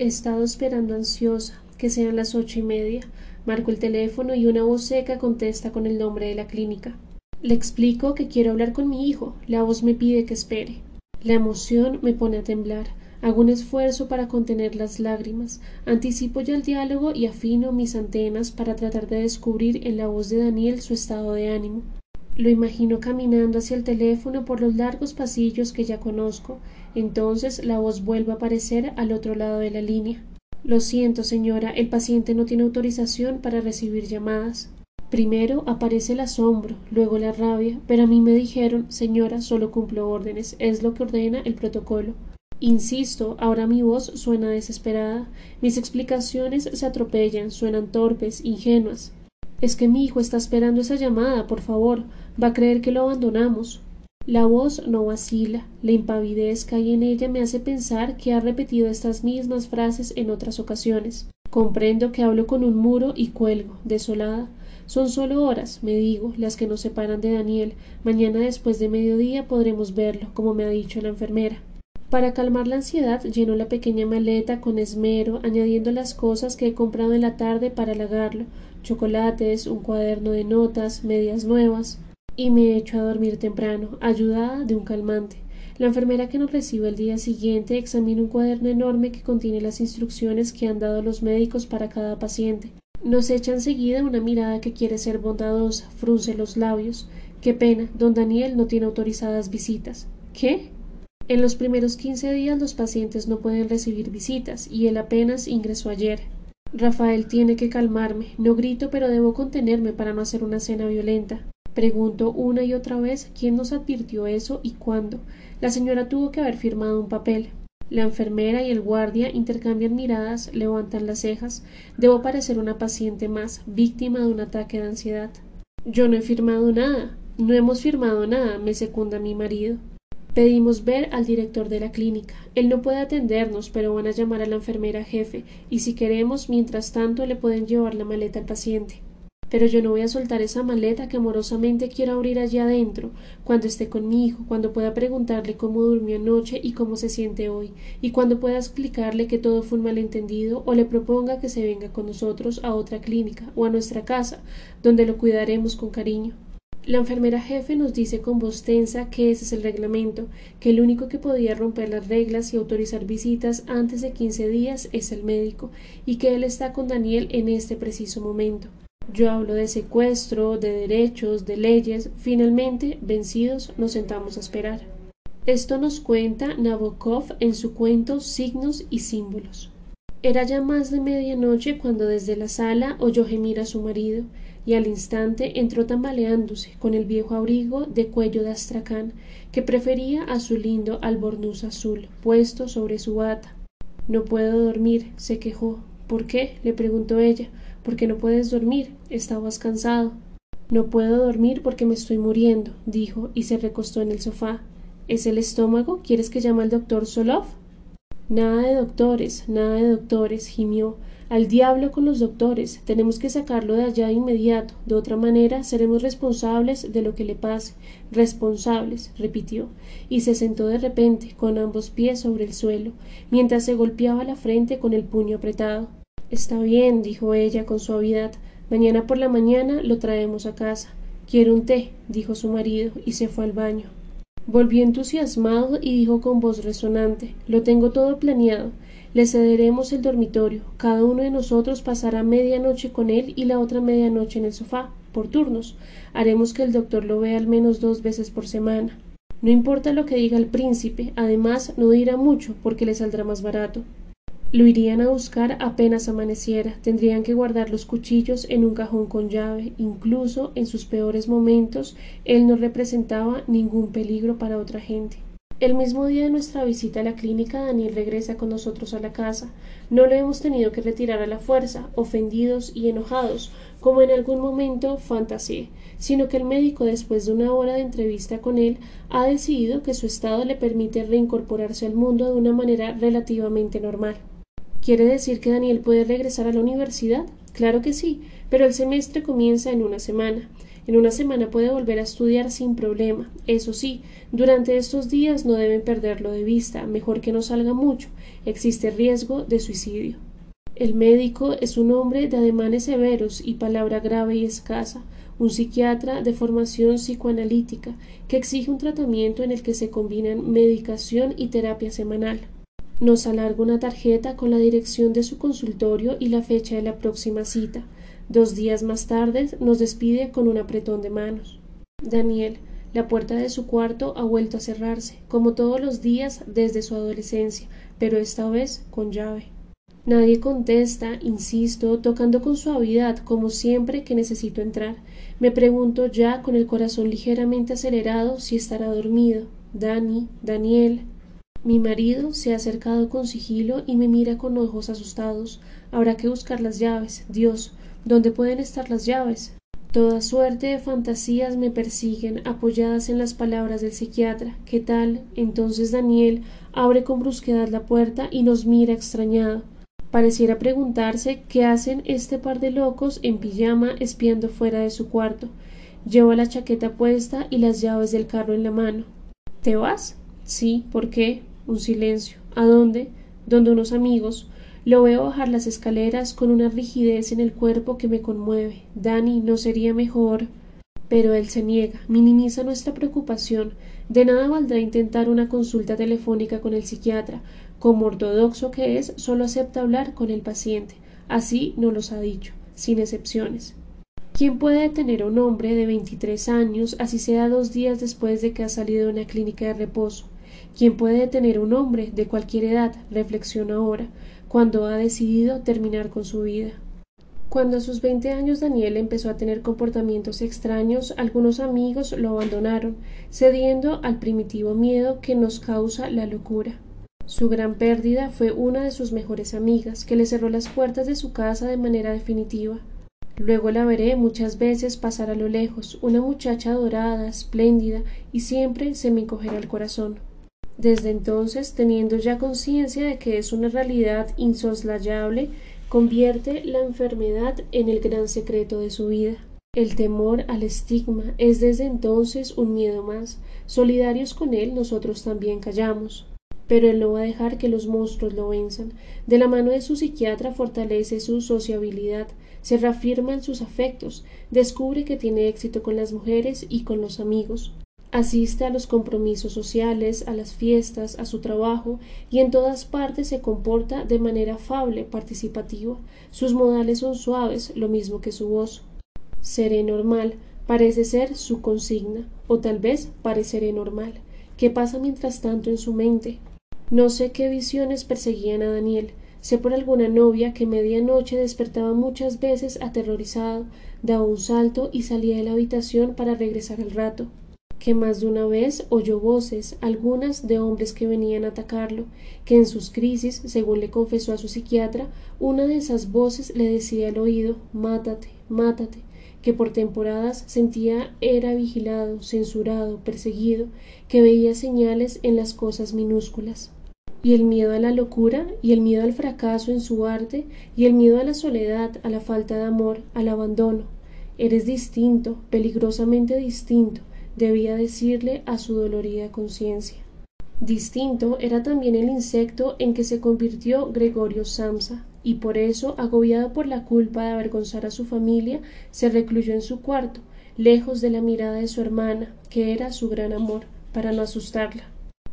He estado esperando ansiosa que sean las ocho y media. Marco el teléfono y una voz seca contesta con el nombre de la clínica. Le explico que quiero hablar con mi hijo. La voz me pide que espere. La emoción me pone a temblar. Hago un esfuerzo para contener las lágrimas, anticipo ya el diálogo y afino mis antenas para tratar de descubrir en la voz de Daniel su estado de ánimo. Lo imagino caminando hacia el teléfono por los largos pasillos que ya conozco. Entonces la voz vuelve a aparecer al otro lado de la línea. Lo siento, señora, el paciente no tiene autorización para recibir llamadas. Primero aparece el asombro, luego la rabia, pero a mí me dijeron, señora, solo cumplo órdenes, es lo que ordena el protocolo. Insisto, ahora mi voz suena desesperada, mis explicaciones se atropellan, suenan torpes, ingenuas. Es que mi hijo está esperando esa llamada, por favor. Va a creer que lo abandonamos. La voz no vacila, la impavidez que hay en ella me hace pensar que ha repetido estas mismas frases en otras ocasiones. Comprendo que hablo con un muro y cuelgo, desolada. Son solo horas, me digo, las que nos separan de Daniel. Mañana después de mediodía podremos verlo, como me ha dicho la enfermera. Para calmar la ansiedad lleno la pequeña maleta con esmero, añadiendo las cosas que he comprado en la tarde para halagarlo chocolates, un cuaderno de notas, medias nuevas, y me echo a dormir temprano, ayudada de un calmante. La enfermera que nos recibe el día siguiente examina un cuaderno enorme que contiene las instrucciones que han dado los médicos para cada paciente. Nos echa enseguida una mirada que quiere ser bondadosa, frunce los labios. Qué pena, don Daniel no tiene autorizadas visitas. ¿Qué? En los primeros quince días los pacientes no pueden recibir visitas y él apenas ingresó ayer. Rafael tiene que calmarme. No grito, pero debo contenerme para no hacer una escena violenta. Pregunto una y otra vez quién nos advirtió eso y cuándo. La señora tuvo que haber firmado un papel. La enfermera y el guardia intercambian miradas, levantan las cejas. Debo parecer una paciente más, víctima de un ataque de ansiedad. Yo no he firmado nada. No hemos firmado nada, me secunda mi marido. Pedimos ver al director de la clínica. Él no puede atendernos, pero van a llamar a la enfermera jefe, y si queremos, mientras tanto, le pueden llevar la maleta al paciente. Pero yo no voy a soltar esa maleta que amorosamente quiero abrir allá adentro, cuando esté con mi hijo, cuando pueda preguntarle cómo durmió anoche y cómo se siente hoy, y cuando pueda explicarle que todo fue un malentendido, o le proponga que se venga con nosotros a otra clínica o a nuestra casa, donde lo cuidaremos con cariño. La enfermera jefe nos dice con voz tensa que ese es el reglamento, que el único que podía romper las reglas y autorizar visitas antes de quince días es el médico, y que él está con Daniel en este preciso momento. Yo hablo de secuestro, de derechos, de leyes. Finalmente, vencidos, nos sentamos a esperar. Esto nos cuenta Nabokov en su cuento Signos y Símbolos. Era ya más de medianoche cuando desde la sala oyó gemir a su marido y al instante entró tambaleándose con el viejo abrigo de cuello de astracán que prefería a su lindo albornoz azul puesto sobre su bata. No puedo dormir, se quejó. ¿Por qué? le preguntó ella. ¿Por qué no puedes dormir? Estabas cansado. No puedo dormir porque me estoy muriendo, dijo, y se recostó en el sofá. ¿Es el estómago? ¿Quieres que llame al doctor Solov? Nada de doctores, nada de doctores, gimió. Al diablo con los doctores. Tenemos que sacarlo de allá de inmediato. De otra manera seremos responsables de lo que le pase. Responsables, repitió, y se sentó de repente, con ambos pies sobre el suelo, mientras se golpeaba la frente con el puño apretado. Está bien, dijo ella con suavidad. Mañana por la mañana lo traemos a casa. Quiero un té, dijo su marido, y se fue al baño. Volvió entusiasmado y dijo con voz resonante Lo tengo todo planeado. Le cederemos el dormitorio. Cada uno de nosotros pasará media noche con él y la otra media noche en el sofá, por turnos. Haremos que el doctor lo vea al menos dos veces por semana. No importa lo que diga el príncipe, además no dirá mucho porque le saldrá más barato. Lo irían a buscar apenas amaneciera, tendrían que guardar los cuchillos en un cajón con llave, incluso en sus peores momentos él no representaba ningún peligro para otra gente. El mismo día de nuestra visita a la clínica, Daniel regresa con nosotros a la casa. No lo hemos tenido que retirar a la fuerza, ofendidos y enojados, como en algún momento fantaseé, sino que el médico, después de una hora de entrevista con él, ha decidido que su estado le permite reincorporarse al mundo de una manera relativamente normal. ¿Quiere decir que Daniel puede regresar a la universidad? Claro que sí, pero el semestre comienza en una semana. En una semana puede volver a estudiar sin problema. Eso sí, durante estos días no deben perderlo de vista, mejor que no salga mucho. Existe riesgo de suicidio. El médico es un hombre de ademanes severos y palabra grave y escasa, un psiquiatra de formación psicoanalítica que exige un tratamiento en el que se combinan medicación y terapia semanal. Nos alarga una tarjeta con la dirección de su consultorio y la fecha de la próxima cita. Dos días más tarde nos despide con un apretón de manos. Daniel, la puerta de su cuarto ha vuelto a cerrarse, como todos los días desde su adolescencia, pero esta vez con llave. Nadie contesta, insisto, tocando con suavidad, como siempre que necesito entrar. Me pregunto ya, con el corazón ligeramente acelerado, si estará dormido. Dani, Daniel. Mi marido se ha acercado con sigilo y me mira con ojos asustados. Habrá que buscar las llaves. Dios, ¿dónde pueden estar las llaves? Toda suerte de fantasías me persiguen, apoyadas en las palabras del psiquiatra. ¿Qué tal? Entonces Daniel abre con brusquedad la puerta y nos mira extrañado. Pareciera preguntarse qué hacen este par de locos en pijama espiando fuera de su cuarto. Lleva la chaqueta puesta y las llaves del carro en la mano. ¿Te vas? Sí, ¿por qué? Un silencio. ¿A dónde? Donde unos amigos. Lo veo bajar las escaleras con una rigidez en el cuerpo que me conmueve. Dani, ¿no sería mejor? Pero él se niega, minimiza nuestra preocupación. De nada valdrá intentar una consulta telefónica con el psiquiatra. Como ortodoxo que es, solo acepta hablar con el paciente. Así nos los ha dicho, sin excepciones. ¿Quién puede detener a un hombre de veintitrés años, así sea dos días después de que ha salido de una clínica de reposo? ¿Quién puede detener un hombre de cualquier edad, reflexiona ahora, cuando ha decidido terminar con su vida? Cuando a sus veinte años Daniel empezó a tener comportamientos extraños, algunos amigos lo abandonaron, cediendo al primitivo miedo que nos causa la locura. Su gran pérdida fue una de sus mejores amigas, que le cerró las puertas de su casa de manera definitiva. Luego la veré muchas veces pasar a lo lejos, una muchacha dorada, espléndida, y siempre se me encogerá el corazón. Desde entonces, teniendo ya conciencia de que es una realidad insoslayable, convierte la enfermedad en el gran secreto de su vida. El temor al estigma es desde entonces un miedo más. Solidarios con él, nosotros también callamos pero él no va a dejar que los monstruos lo venzan. De la mano de su psiquiatra fortalece su sociabilidad, se reafirma en sus afectos, descubre que tiene éxito con las mujeres y con los amigos. Asiste a los compromisos sociales, a las fiestas, a su trabajo, y en todas partes se comporta de manera afable, participativa. Sus modales son suaves, lo mismo que su voz. Seré normal, parece ser su consigna, o tal vez pareceré normal. ¿Qué pasa mientras tanto en su mente? No sé qué visiones perseguían a Daniel. Sé por alguna novia que media noche despertaba muchas veces aterrorizado, daba un salto y salía de la habitación para regresar al rato. Que más de una vez oyó voces, algunas de hombres que venían a atacarlo, que en sus crisis, según le confesó a su psiquiatra, una de esas voces le decía al oído Mátate, mátate, que por temporadas sentía era vigilado, censurado, perseguido, que veía señales en las cosas minúsculas y el miedo a la locura y el miedo al fracaso en su arte y el miedo a la soledad, a la falta de amor, al abandono. Eres distinto, peligrosamente distinto, debía decirle a su dolorida conciencia. Distinto era también el insecto en que se convirtió Gregorio Samsa, y por eso, agobiado por la culpa de avergonzar a su familia, se recluyó en su cuarto, lejos de la mirada de su hermana, que era su gran amor, para no asustarla.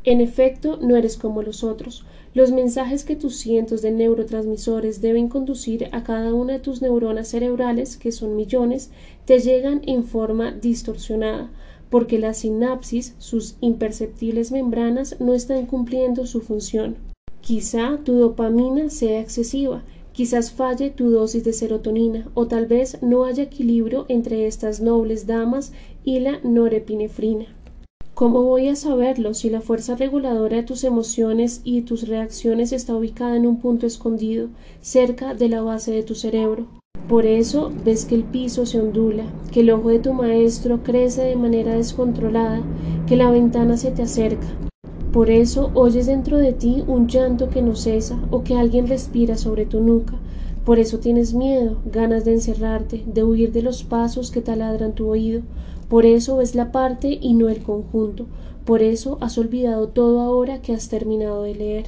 En efecto, no eres como los otros. Los mensajes que tus cientos de neurotransmisores deben conducir a cada una de tus neuronas cerebrales, que son millones, te llegan en forma distorsionada, porque la sinapsis, sus imperceptibles membranas, no están cumpliendo su función. Quizá tu dopamina sea excesiva, quizás falle tu dosis de serotonina, o tal vez no haya equilibrio entre estas nobles damas y la norepinefrina. ¿Cómo voy a saberlo si la fuerza reguladora de tus emociones y tus reacciones está ubicada en un punto escondido, cerca de la base de tu cerebro? Por eso ves que el piso se ondula, que el ojo de tu maestro crece de manera descontrolada, que la ventana se te acerca. Por eso oyes dentro de ti un llanto que no cesa o que alguien respira sobre tu nuca. Por eso tienes miedo, ganas de encerrarte, de huir de los pasos que taladran tu oído. Por eso ves la parte y no el conjunto. Por eso has olvidado todo ahora que has terminado de leer.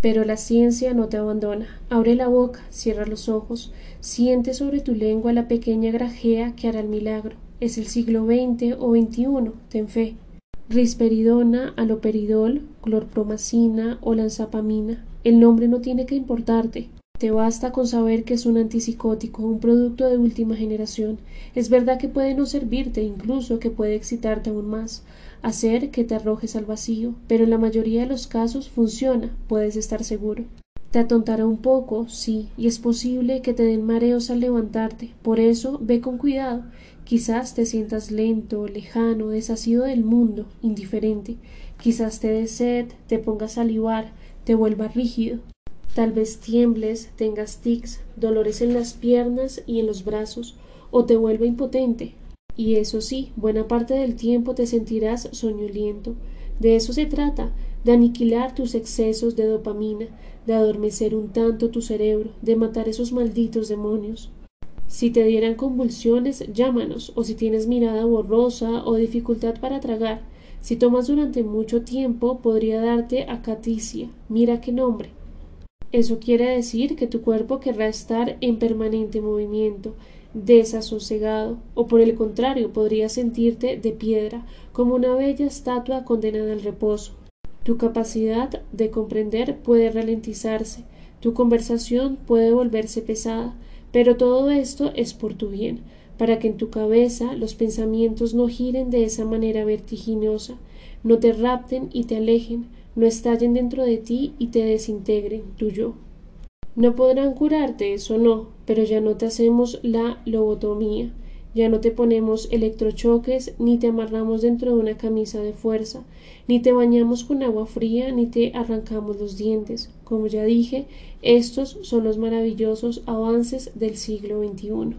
Pero la ciencia no te abandona. Abre la boca, cierra los ojos, siente sobre tu lengua la pequeña grajea que hará el milagro. Es el siglo XX o XXI, ten fe. Risperidona, aloperidol, clorpromacina o lanzapamina. El nombre no tiene que importarte. Te basta con saber que es un antipsicótico, un producto de última generación. Es verdad que puede no servirte, incluso que puede excitarte aún más, hacer que te arrojes al vacío, pero en la mayoría de los casos funciona, puedes estar seguro. Te atontará un poco, sí, y es posible que te den mareos al levantarte. Por eso ve con cuidado. Quizás te sientas lento, lejano, desasido del mundo, indiferente. Quizás te dé sed, te pongas a salivar, te vuelva rígido. Tal vez tiembles, tengas tics, dolores en las piernas y en los brazos, o te vuelva impotente. Y eso sí, buena parte del tiempo te sentirás soñoliento. De eso se trata, de aniquilar tus excesos de dopamina, de adormecer un tanto tu cerebro, de matar esos malditos demonios. Si te dieran convulsiones, llámanos, o si tienes mirada borrosa o dificultad para tragar, si tomas durante mucho tiempo, podría darte acaticia. Mira qué nombre. Eso quiere decir que tu cuerpo querrá estar en permanente movimiento, desasosegado, o por el contrario podría sentirte de piedra, como una bella estatua condenada al reposo. Tu capacidad de comprender puede ralentizarse, tu conversación puede volverse pesada, pero todo esto es por tu bien, para que en tu cabeza los pensamientos no giren de esa manera vertiginosa, no te rapten y te alejen, no estallen dentro de ti y te desintegren tu yo. No podrán curarte, eso no, pero ya no te hacemos la lobotomía, ya no te ponemos electrochoques, ni te amarramos dentro de una camisa de fuerza, ni te bañamos con agua fría, ni te arrancamos los dientes. Como ya dije, estos son los maravillosos avances del siglo XXI.